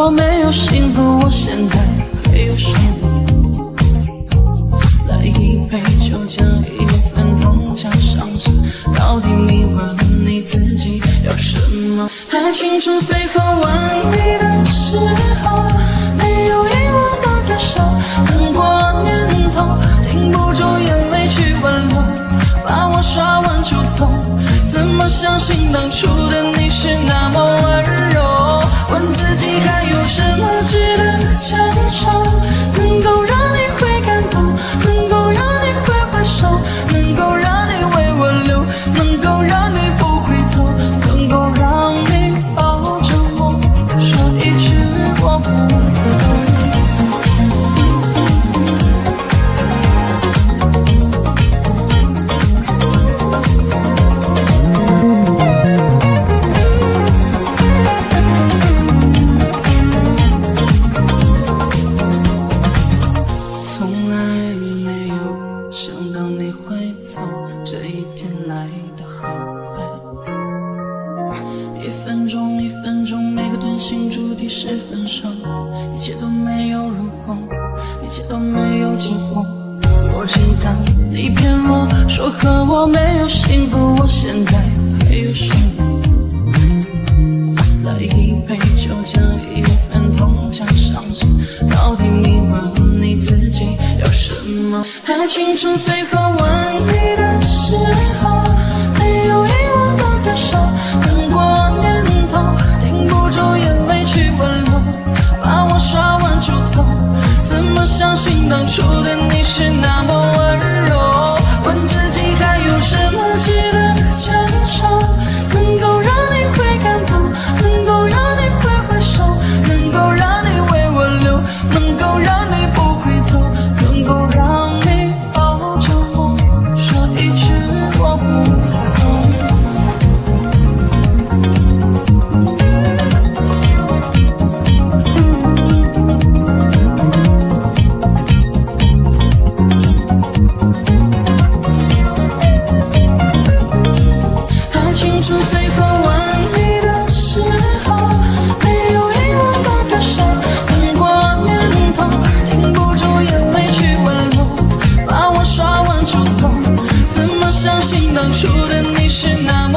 我没有幸福，我现在加，一份痛加上去，到底你问你自己要什么？还清楚最后吻你的时候，没有遗忘的感受，难过念头，停不住眼泪去挽留，把我刷完就走，怎么相信当初的你是那么温柔？心注定是分手，一切都没有如果，一切都没有结果。我知道你骗我说和我没有幸福，我现在还有什么？来一杯酒，加一份痛加伤心，到底你问你自己要什么？还清楚最后吻当初的你是那么当初的你是哪